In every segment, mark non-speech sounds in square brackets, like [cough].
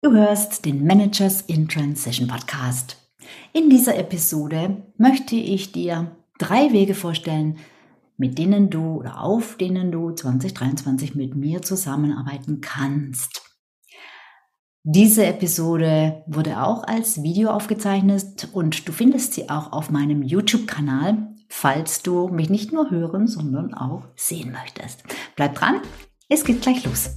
Du hörst den Managers in Transition Podcast. In dieser Episode möchte ich dir drei Wege vorstellen, mit denen du oder auf denen du 2023 mit mir zusammenarbeiten kannst. Diese Episode wurde auch als Video aufgezeichnet und du findest sie auch auf meinem YouTube-Kanal, falls du mich nicht nur hören, sondern auch sehen möchtest. Bleib dran, es geht gleich los.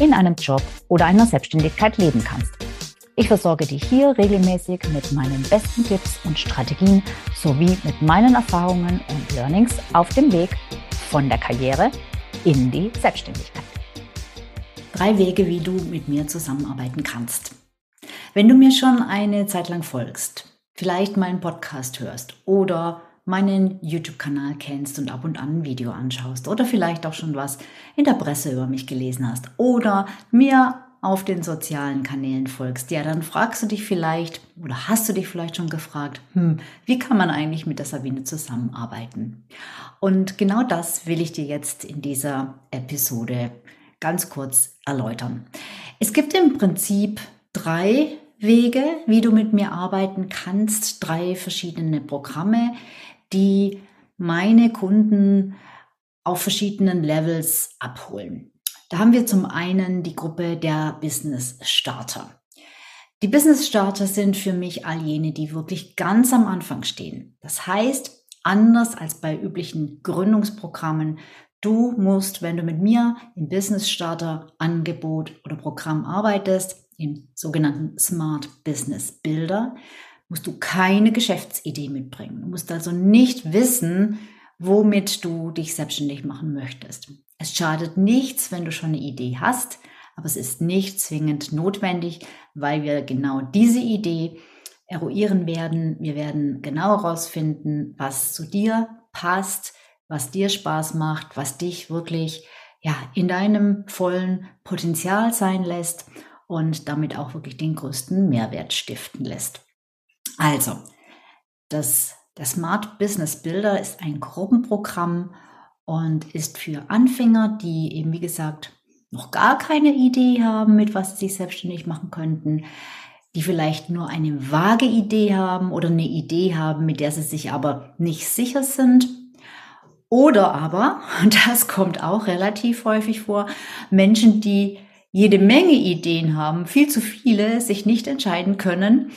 in einem Job oder einer Selbstständigkeit leben kannst. Ich versorge dich hier regelmäßig mit meinen besten Tipps und Strategien sowie mit meinen Erfahrungen und Learnings auf dem Weg von der Karriere in die Selbstständigkeit. Drei Wege, wie du mit mir zusammenarbeiten kannst. Wenn du mir schon eine Zeit lang folgst, vielleicht meinen Podcast hörst oder meinen YouTube-Kanal kennst und ab und an ein Video anschaust oder vielleicht auch schon was in der Presse über mich gelesen hast oder mir auf den sozialen Kanälen folgst, ja, dann fragst du dich vielleicht oder hast du dich vielleicht schon gefragt, hm, wie kann man eigentlich mit der Sabine zusammenarbeiten? Und genau das will ich dir jetzt in dieser Episode ganz kurz erläutern. Es gibt im Prinzip drei Wege, wie du mit mir arbeiten kannst, drei verschiedene Programme, die meine Kunden auf verschiedenen Levels abholen. Da haben wir zum einen die Gruppe der Business Starter. Die Business Starter sind für mich all jene, die wirklich ganz am Anfang stehen. Das heißt, anders als bei üblichen Gründungsprogrammen, du musst, wenn du mit mir im Business Starter Angebot oder Programm arbeitest, im sogenannten Smart Business Builder, musst du keine Geschäftsidee mitbringen. Du musst also nicht wissen, womit du dich selbstständig machen möchtest. Es schadet nichts, wenn du schon eine Idee hast, aber es ist nicht zwingend notwendig, weil wir genau diese Idee eruieren werden. Wir werden genau herausfinden, was zu dir passt, was dir Spaß macht, was dich wirklich ja, in deinem vollen Potenzial sein lässt und damit auch wirklich den größten Mehrwert stiften lässt. Also, das, der Smart Business Builder ist ein Gruppenprogramm und ist für Anfänger, die eben, wie gesagt, noch gar keine Idee haben, mit was sie selbstständig machen könnten, die vielleicht nur eine vage Idee haben oder eine Idee haben, mit der sie sich aber nicht sicher sind. Oder aber, und [laughs] das kommt auch relativ häufig vor, Menschen, die jede Menge Ideen haben, viel zu viele, sich nicht entscheiden können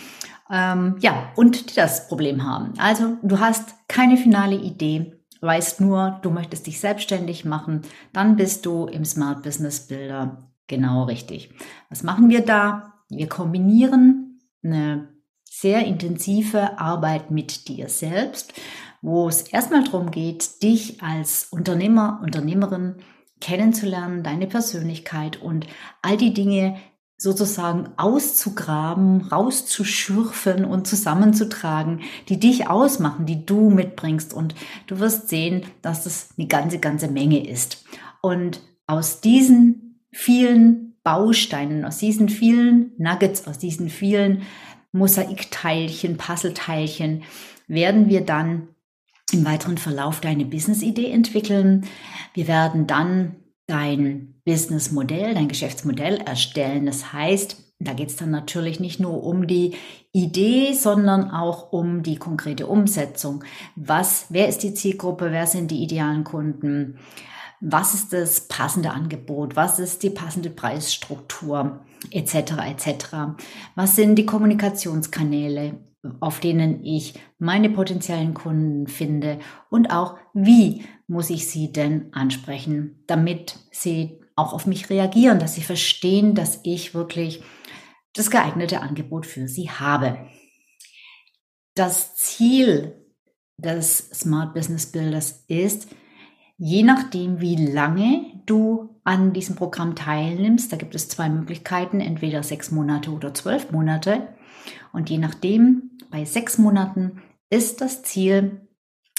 ähm, ja, und die das Problem haben. Also du hast keine finale Idee, weißt nur, du möchtest dich selbstständig machen, dann bist du im Smart Business Builder genau richtig. Was machen wir da? Wir kombinieren eine sehr intensive Arbeit mit dir selbst, wo es erstmal darum geht, dich als Unternehmer, Unternehmerin kennenzulernen, deine Persönlichkeit und all die Dinge, sozusagen auszugraben, rauszuschürfen und zusammenzutragen, die dich ausmachen, die du mitbringst. Und du wirst sehen, dass das eine ganze, ganze Menge ist. Und aus diesen vielen Bausteinen, aus diesen vielen Nuggets, aus diesen vielen Mosaikteilchen, Puzzleteilchen, werden wir dann im weiteren Verlauf deine Business-Idee entwickeln. Wir werden dann dein Businessmodell, dein Geschäftsmodell erstellen. Das heißt, da geht es dann natürlich nicht nur um die Idee, sondern auch um die konkrete Umsetzung. Was, wer ist die Zielgruppe? Wer sind die idealen Kunden? Was ist das passende Angebot? Was ist die passende Preisstruktur? Etc. etc. Was sind die Kommunikationskanäle? Auf denen ich meine potenziellen Kunden finde und auch wie muss ich sie denn ansprechen, damit sie auch auf mich reagieren, dass sie verstehen, dass ich wirklich das geeignete Angebot für sie habe. Das Ziel des Smart Business Builders ist, Je nachdem, wie lange du an diesem Programm teilnimmst, da gibt es zwei Möglichkeiten, entweder sechs Monate oder zwölf Monate. Und je nachdem, bei sechs Monaten ist das Ziel,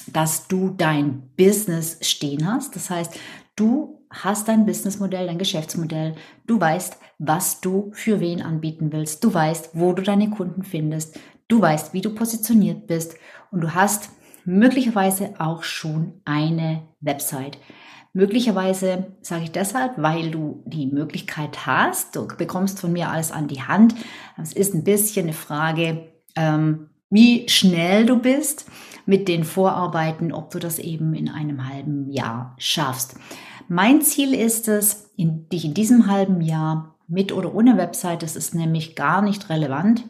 dass du dein Business stehen hast. Das heißt, du hast dein Businessmodell, dein Geschäftsmodell. Du weißt, was du für wen anbieten willst. Du weißt, wo du deine Kunden findest. Du weißt, wie du positioniert bist. Und du hast möglicherweise auch schon eine Website. Möglicherweise sage ich deshalb, weil du die Möglichkeit hast, du bekommst von mir alles an die Hand. Es ist ein bisschen eine Frage, ähm, wie schnell du bist mit den Vorarbeiten, ob du das eben in einem halben Jahr schaffst. Mein Ziel ist es, in, dich in diesem halben Jahr mit oder ohne Website, das ist nämlich gar nicht relevant,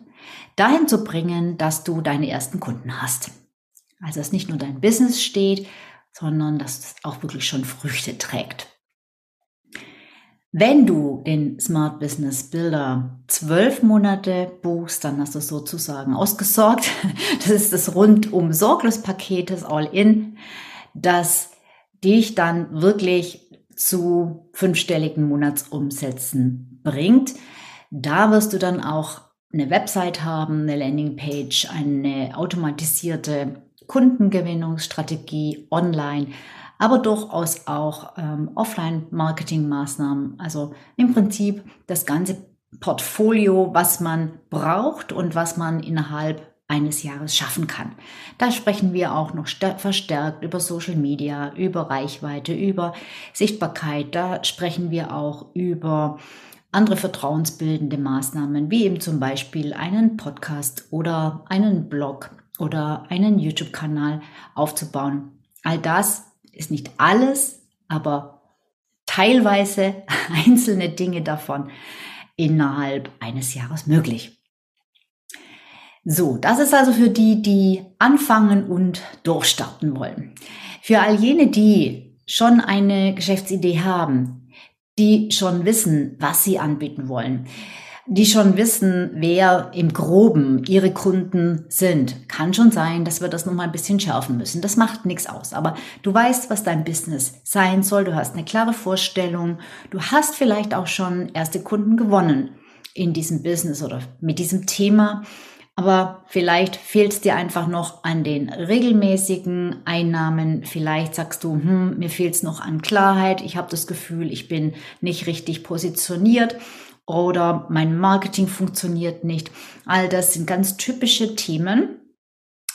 dahin zu bringen, dass du deine ersten Kunden hast. Also dass nicht nur dein Business steht, sondern dass es auch wirklich schon Früchte trägt. Wenn du den Smart Business Builder zwölf Monate buchst, dann hast du sozusagen ausgesorgt. [laughs] Das ist das rundum sorglos Paket, das All-In, das dich dann wirklich zu fünfstelligen Monatsumsätzen bringt. Da wirst du dann auch eine Website haben, eine Landingpage, eine automatisierte Kundengewinnungsstrategie online, aber durchaus auch ähm, Offline-Marketing-Maßnahmen. Also im Prinzip das ganze Portfolio, was man braucht und was man innerhalb eines Jahres schaffen kann. Da sprechen wir auch noch verstärkt über Social Media, über Reichweite, über Sichtbarkeit. Da sprechen wir auch über andere vertrauensbildende Maßnahmen, wie eben zum Beispiel einen Podcast oder einen Blog oder einen YouTube-Kanal aufzubauen. All das ist nicht alles, aber teilweise [laughs] einzelne Dinge davon innerhalb eines Jahres möglich. So, das ist also für die, die anfangen und durchstarten wollen. Für all jene, die schon eine Geschäftsidee haben, die schon wissen, was sie anbieten wollen, die schon wissen, wer im Groben ihre Kunden sind. Kann schon sein, dass wir das nochmal ein bisschen schärfen müssen. Das macht nichts aus. Aber du weißt, was dein Business sein soll. Du hast eine klare Vorstellung. Du hast vielleicht auch schon erste Kunden gewonnen in diesem Business oder mit diesem Thema. Aber vielleicht fehlt es dir einfach noch an den regelmäßigen Einnahmen. Vielleicht sagst du, hm, mir fehlt es noch an Klarheit. Ich habe das Gefühl, ich bin nicht richtig positioniert oder mein Marketing funktioniert nicht. All das sind ganz typische Themen,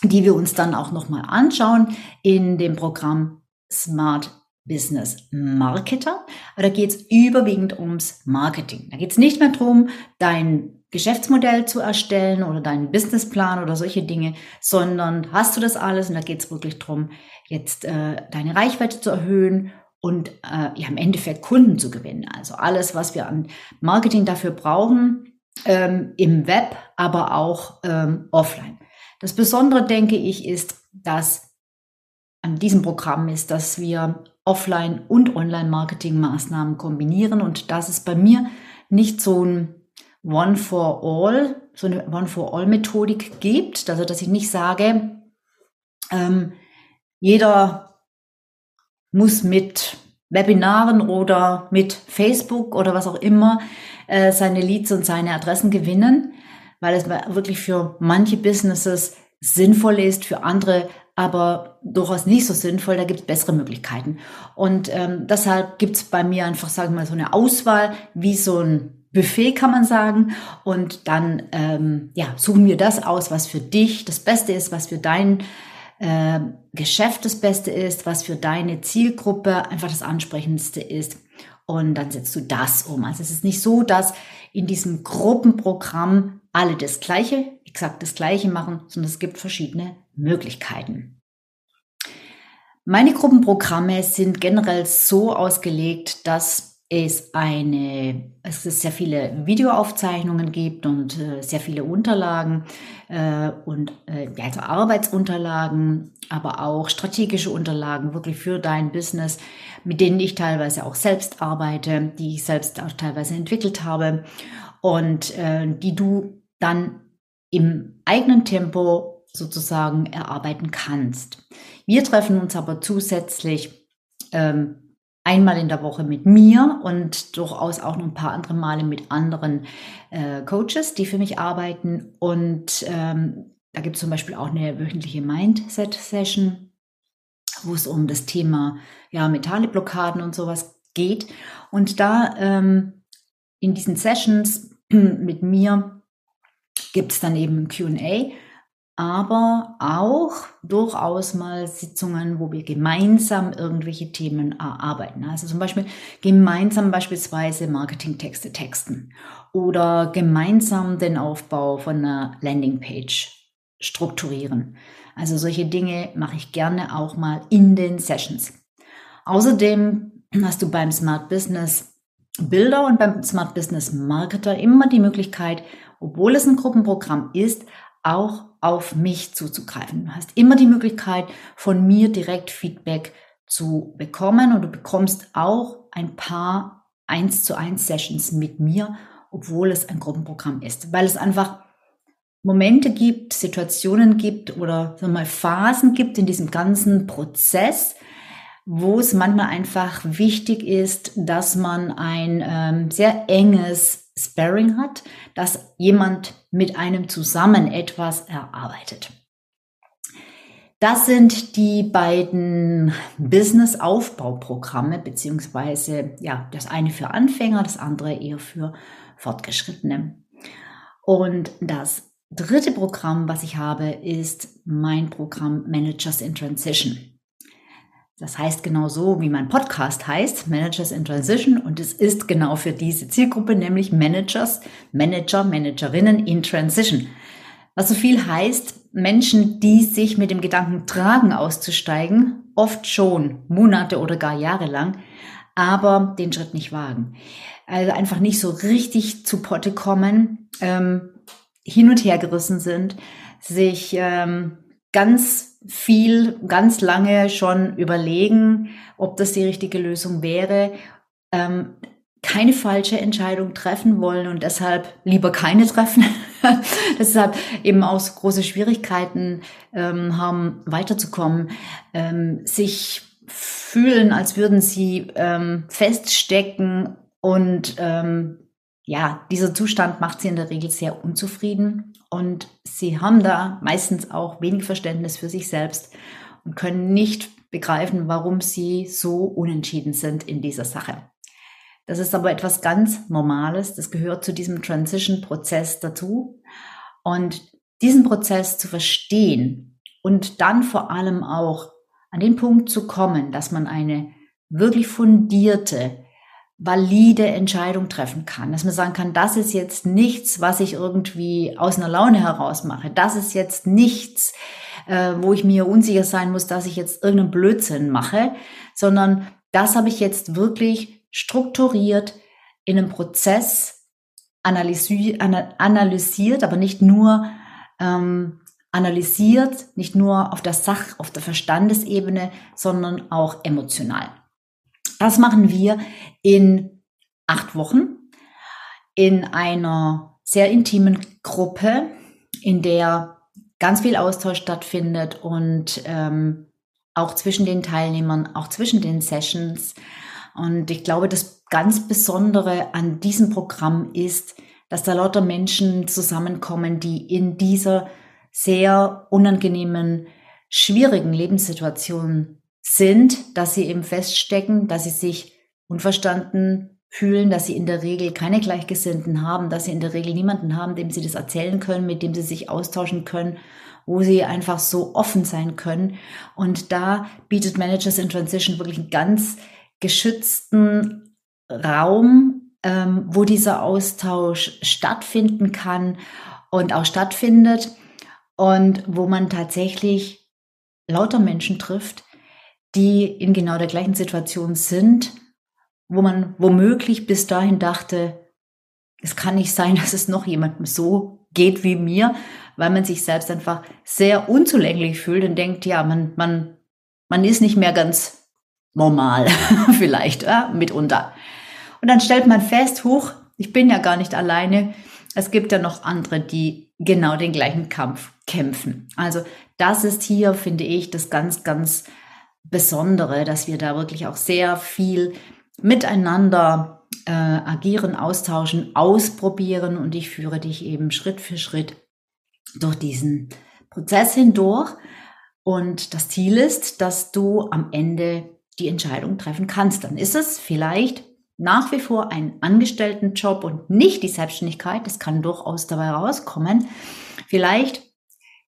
die wir uns dann auch nochmal anschauen in dem Programm Smart Business Marketer. Da geht es überwiegend ums Marketing. Da geht es nicht mehr darum, dein Geschäftsmodell zu erstellen oder deinen Businessplan oder solche Dinge, sondern hast du das alles und da geht es wirklich darum, jetzt äh, deine Reichweite zu erhöhen und äh, ja, im Endeffekt Kunden zu gewinnen. Also alles, was wir an Marketing dafür brauchen, ähm, im Web, aber auch ähm, offline. Das Besondere, denke ich, ist, dass an diesem Programm ist, dass wir Offline- und Online-Marketing-Maßnahmen kombinieren und dass es bei mir nicht so ein One-for-All, so eine One-for-All-Methodik gibt. Also, dass ich nicht sage, ähm, jeder muss mit Webinaren oder mit Facebook oder was auch immer äh, seine Leads und seine Adressen gewinnen, weil es wirklich für manche Businesses sinnvoll ist, für andere aber durchaus nicht so sinnvoll. Da gibt es bessere Möglichkeiten. Und ähm, deshalb gibt es bei mir einfach, sagen wir mal, so eine Auswahl, wie so ein Buffet kann man sagen. Und dann ähm, ja, suchen wir das aus, was für dich das Beste ist, was für dein äh, Geschäft das Beste ist, was für deine Zielgruppe einfach das Ansprechendste ist. Und dann setzt du das um. Also es ist nicht so, dass in diesem Gruppenprogramm alle das Gleiche, exakt das Gleiche machen, sondern es gibt verschiedene Möglichkeiten. Meine Gruppenprogramme sind generell so ausgelegt, dass es eine, es sehr viele Videoaufzeichnungen gibt und äh, sehr viele Unterlagen äh, und äh, also Arbeitsunterlagen, aber auch strategische Unterlagen wirklich für dein Business, mit denen ich teilweise auch selbst arbeite, die ich selbst auch teilweise entwickelt habe und äh, die du dann im eigenen Tempo sozusagen erarbeiten kannst. Wir treffen uns aber zusätzlich ähm, einmal in der Woche mit mir und durchaus auch noch ein paar andere Male mit anderen äh, Coaches, die für mich arbeiten. Und ähm, da gibt es zum Beispiel auch eine wöchentliche Mindset-Session, wo es um das Thema ja, mentale Blockaden und sowas geht. Und da ähm, in diesen Sessions [clears throat] mit mir gibt es dann eben ein QA aber auch durchaus mal Sitzungen, wo wir gemeinsam irgendwelche Themen erarbeiten. Also zum Beispiel gemeinsam beispielsweise Marketingtexte texten oder gemeinsam den Aufbau von einer Landingpage strukturieren. Also solche Dinge mache ich gerne auch mal in den Sessions. Außerdem hast du beim Smart Business Builder und beim Smart Business Marketer immer die Möglichkeit, obwohl es ein Gruppenprogramm ist, auch auf mich zuzugreifen. Du hast immer die Möglichkeit, von mir direkt Feedback zu bekommen und du bekommst auch ein paar 1 zu 1 Sessions mit mir, obwohl es ein Gruppenprogramm ist, weil es einfach Momente gibt, Situationen gibt oder so mal Phasen gibt in diesem ganzen Prozess, wo es manchmal einfach wichtig ist, dass man ein ähm, sehr enges Sparring hat, dass jemand mit einem zusammen etwas erarbeitet. Das sind die beiden Business-Aufbauprogramme, beziehungsweise ja, das eine für Anfänger, das andere eher für Fortgeschrittene. Und das dritte Programm, was ich habe, ist mein Programm Managers in Transition. Das heißt genau so, wie mein Podcast heißt, Managers in Transition. Und es ist genau für diese Zielgruppe, nämlich Managers, Manager, Managerinnen in Transition. Was so viel heißt, Menschen, die sich mit dem Gedanken tragen, auszusteigen, oft schon Monate oder gar Jahre lang, aber den Schritt nicht wagen. Also einfach nicht so richtig zu Potte kommen, ähm, hin und her gerissen sind, sich ähm, ganz viel, ganz lange schon überlegen, ob das die richtige Lösung wäre, ähm, keine falsche Entscheidung treffen wollen und deshalb lieber keine treffen. [laughs] deshalb eben auch so große Schwierigkeiten ähm, haben, weiterzukommen, ähm, sich fühlen, als würden sie ähm, feststecken und ähm, ja, dieser Zustand macht sie in der Regel sehr unzufrieden und sie haben da meistens auch wenig Verständnis für sich selbst und können nicht begreifen, warum sie so unentschieden sind in dieser Sache. Das ist aber etwas ganz Normales. Das gehört zu diesem Transition-Prozess dazu. Und diesen Prozess zu verstehen und dann vor allem auch an den Punkt zu kommen, dass man eine wirklich fundierte, valide Entscheidung treffen kann. Dass man sagen kann, das ist jetzt nichts, was ich irgendwie aus einer Laune heraus mache. Das ist jetzt nichts, äh, wo ich mir unsicher sein muss, dass ich jetzt irgendeinen Blödsinn mache, sondern das habe ich jetzt wirklich strukturiert in einem Prozess analysi analysiert, aber nicht nur ähm, analysiert, nicht nur auf der Sach-, auf der Verstandesebene, sondern auch emotional. Das machen wir in acht Wochen in einer sehr intimen Gruppe, in der ganz viel Austausch stattfindet und ähm, auch zwischen den Teilnehmern, auch zwischen den Sessions. Und ich glaube, das ganz Besondere an diesem Programm ist, dass da lauter Menschen zusammenkommen, die in dieser sehr unangenehmen, schwierigen Lebenssituation sind, dass sie eben feststecken, dass sie sich unverstanden fühlen, dass sie in der Regel keine Gleichgesinnten haben, dass sie in der Regel niemanden haben, dem sie das erzählen können, mit dem sie sich austauschen können, wo sie einfach so offen sein können. Und da bietet Managers in Transition wirklich einen ganz geschützten Raum, ähm, wo dieser Austausch stattfinden kann und auch stattfindet und wo man tatsächlich lauter Menschen trifft, die in genau der gleichen Situation sind, wo man womöglich bis dahin dachte, es kann nicht sein, [laughs] dass es noch jemandem so geht wie mir, weil man sich selbst einfach sehr unzulänglich fühlt und denkt, ja, man, man, man ist nicht mehr ganz normal, [laughs] vielleicht, ja, mitunter. Und dann stellt man fest, huch, ich bin ja gar nicht alleine. Es gibt ja noch andere, die genau den gleichen Kampf kämpfen. Also das ist hier, finde ich, das ganz, ganz Besondere, dass wir da wirklich auch sehr viel miteinander äh, agieren, austauschen, ausprobieren und ich führe dich eben Schritt für Schritt durch diesen Prozess hindurch. Und das Ziel ist, dass du am Ende die Entscheidung treffen kannst. Dann ist es vielleicht nach wie vor ein Angestelltenjob und nicht die Selbstständigkeit. Das kann durchaus dabei rauskommen. Vielleicht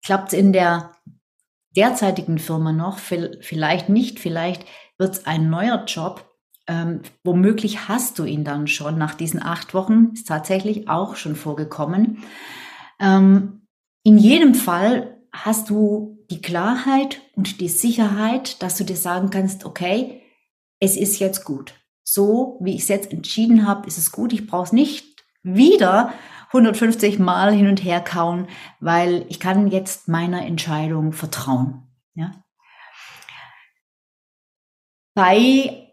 klappt es in der derzeitigen Firma noch, vielleicht nicht, vielleicht wird es ein neuer Job. Ähm, womöglich hast du ihn dann schon nach diesen acht Wochen, ist tatsächlich auch schon vorgekommen. Ähm, in jedem Fall hast du die Klarheit und die Sicherheit, dass du dir sagen kannst, okay, es ist jetzt gut. So wie ich es jetzt entschieden habe, ist es gut. Ich brauche es nicht wieder 150 Mal hin und her kauen, weil ich kann jetzt meiner Entscheidung vertrauen. Ja? Bei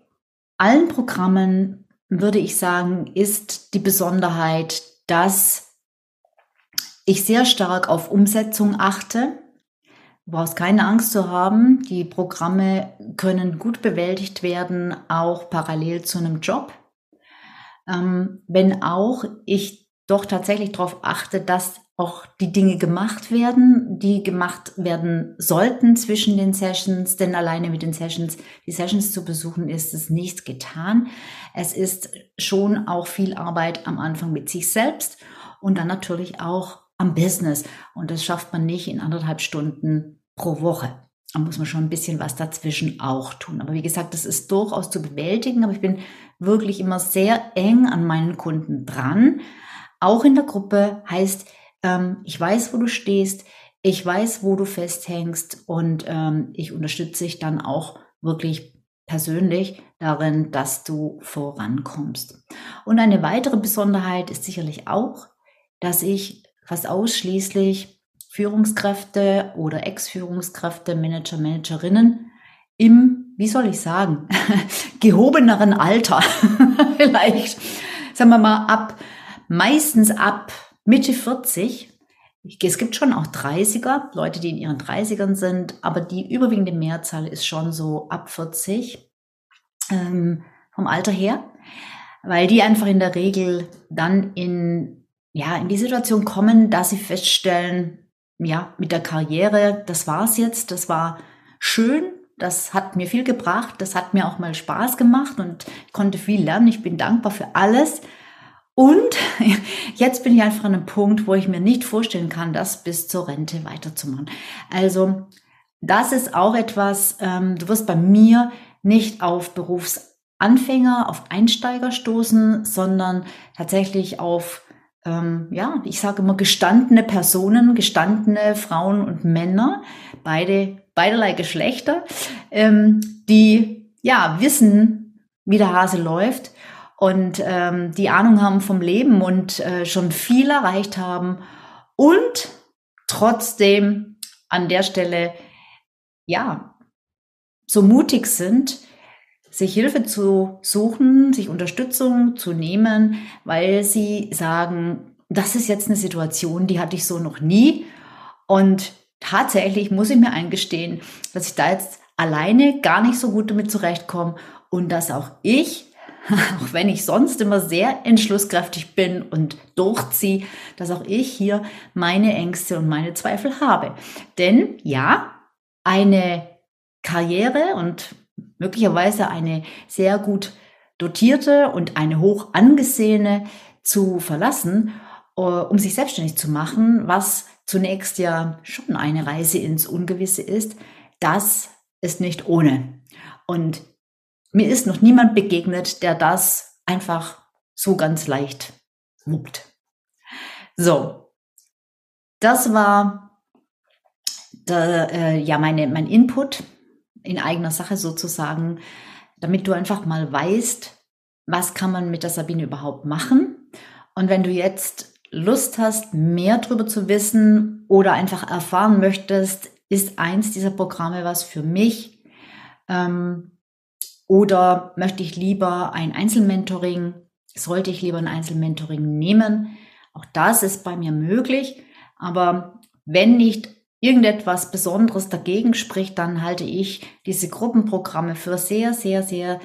allen Programmen würde ich sagen, ist die Besonderheit, dass ich sehr stark auf Umsetzung achte. Du brauchst keine Angst zu haben. Die Programme können gut bewältigt werden, auch parallel zu einem Job. Ähm, wenn auch ich doch tatsächlich darauf achte, dass auch die Dinge gemacht werden, die gemacht werden sollten zwischen den Sessions, denn alleine mit den Sessions, die Sessions zu besuchen, ist es nicht getan. Es ist schon auch viel Arbeit am Anfang mit sich selbst und dann natürlich auch am Business. Und das schafft man nicht in anderthalb Stunden pro Woche. Da muss man schon ein bisschen was dazwischen auch tun. Aber wie gesagt, das ist durchaus zu bewältigen. Aber ich bin wirklich immer sehr eng an meinen Kunden dran auch in der Gruppe heißt, ähm, ich weiß, wo du stehst, ich weiß, wo du festhängst und ähm, ich unterstütze dich dann auch wirklich persönlich darin, dass du vorankommst. Und eine weitere Besonderheit ist sicherlich auch, dass ich fast ausschließlich Führungskräfte oder Ex-Führungskräfte, Manager, Managerinnen im, wie soll ich sagen, [laughs] gehobeneren Alter [laughs] vielleicht, sagen wir mal ab meistens ab Mitte 40. Es gibt schon auch 30er, Leute, die in ihren 30ern sind, aber die überwiegende Mehrzahl ist schon so ab 40 ähm, vom Alter her, weil die einfach in der Regel dann in, ja, in die Situation kommen, dass sie feststellen, ja, mit der Karriere, das war's jetzt, das war schön, das hat mir viel gebracht, das hat mir auch mal Spaß gemacht und ich konnte viel lernen. Ich bin dankbar für alles. Und [laughs] jetzt bin ich einfach an einem Punkt, wo ich mir nicht vorstellen kann, das bis zur Rente weiterzumachen. Also das ist auch etwas, ähm, du wirst bei mir nicht auf Berufsanfänger, auf Einsteiger stoßen, sondern tatsächlich auf, ähm, ja, ich sage immer gestandene Personen, gestandene Frauen und Männer, beide, beiderlei Geschlechter, ähm, die ja wissen, wie der Hase läuft und ähm, die Ahnung haben vom Leben und äh, schon viel erreicht haben. Und trotzdem an der Stelle ja so mutig sind, sich Hilfe zu suchen, sich Unterstützung zu nehmen, weil sie sagen, das ist jetzt eine Situation, die hatte ich so noch nie. Und tatsächlich muss ich mir eingestehen, dass ich da jetzt alleine gar nicht so gut damit zurechtkomme und dass auch ich [laughs] auch wenn ich sonst immer sehr entschlusskräftig bin und durchziehe, dass auch ich hier meine Ängste und meine Zweifel habe. Denn ja, eine Karriere und möglicherweise eine sehr gut dotierte und eine hoch angesehene zu verlassen, äh, um sich selbstständig zu machen, was zunächst ja schon eine Reise ins Ungewisse ist, das ist nicht ohne. Und mir ist noch niemand begegnet, der das einfach so ganz leicht wuppt. So, das war der, äh, ja meine, mein Input in eigener Sache sozusagen, damit du einfach mal weißt, was kann man mit der Sabine überhaupt machen. Und wenn du jetzt Lust hast, mehr darüber zu wissen oder einfach erfahren möchtest, ist eins dieser Programme was für mich. Ähm, oder möchte ich lieber ein Einzelmentoring? Sollte ich lieber ein Einzelmentoring nehmen? Auch das ist bei mir möglich. Aber wenn nicht irgendetwas Besonderes dagegen spricht, dann halte ich diese Gruppenprogramme für sehr, sehr, sehr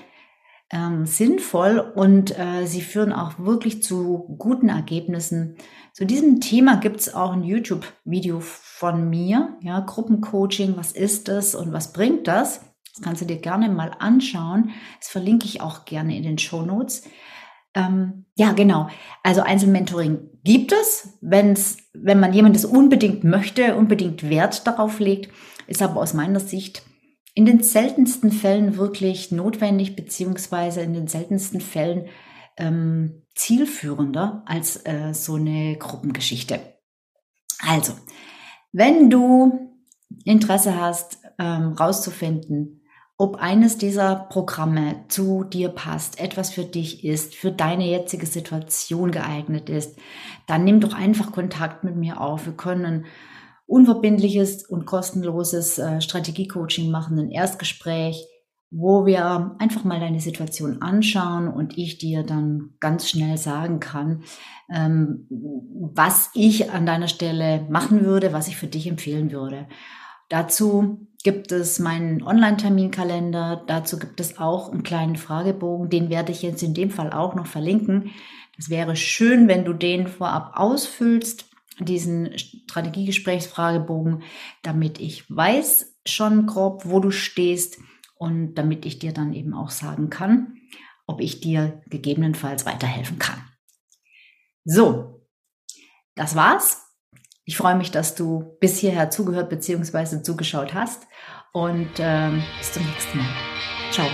ähm, sinnvoll und äh, sie führen auch wirklich zu guten Ergebnissen. Zu diesem Thema gibt es auch ein YouTube-Video von mir, ja, Gruppencoaching, was ist das und was bringt das? Kannst du dir gerne mal anschauen. Das verlinke ich auch gerne in den Show Notes. Ähm, ja, genau. Also Einzelmentoring gibt es, wenn's, wenn man jemandes unbedingt möchte, unbedingt Wert darauf legt, ist aber aus meiner Sicht in den seltensten Fällen wirklich notwendig, beziehungsweise in den seltensten Fällen ähm, zielführender als äh, so eine Gruppengeschichte. Also, wenn du Interesse hast, ähm, rauszufinden, ob eines dieser Programme zu dir passt, etwas für dich ist, für deine jetzige Situation geeignet ist, dann nimm doch einfach Kontakt mit mir auf. Wir können ein unverbindliches und kostenloses äh, Strategiecoaching machen, ein Erstgespräch, wo wir einfach mal deine Situation anschauen und ich dir dann ganz schnell sagen kann, ähm, was ich an deiner Stelle machen würde, was ich für dich empfehlen würde. Dazu gibt es meinen Online-Terminkalender. Dazu gibt es auch einen kleinen Fragebogen. Den werde ich jetzt in dem Fall auch noch verlinken. Das wäre schön, wenn du den vorab ausfüllst, diesen Strategiegesprächsfragebogen, damit ich weiß schon grob, wo du stehst und damit ich dir dann eben auch sagen kann, ob ich dir gegebenenfalls weiterhelfen kann. So, das war's. Ich freue mich, dass du bis hierher zugehört bzw. zugeschaut hast und ähm, bis zum nächsten Mal. Ciao.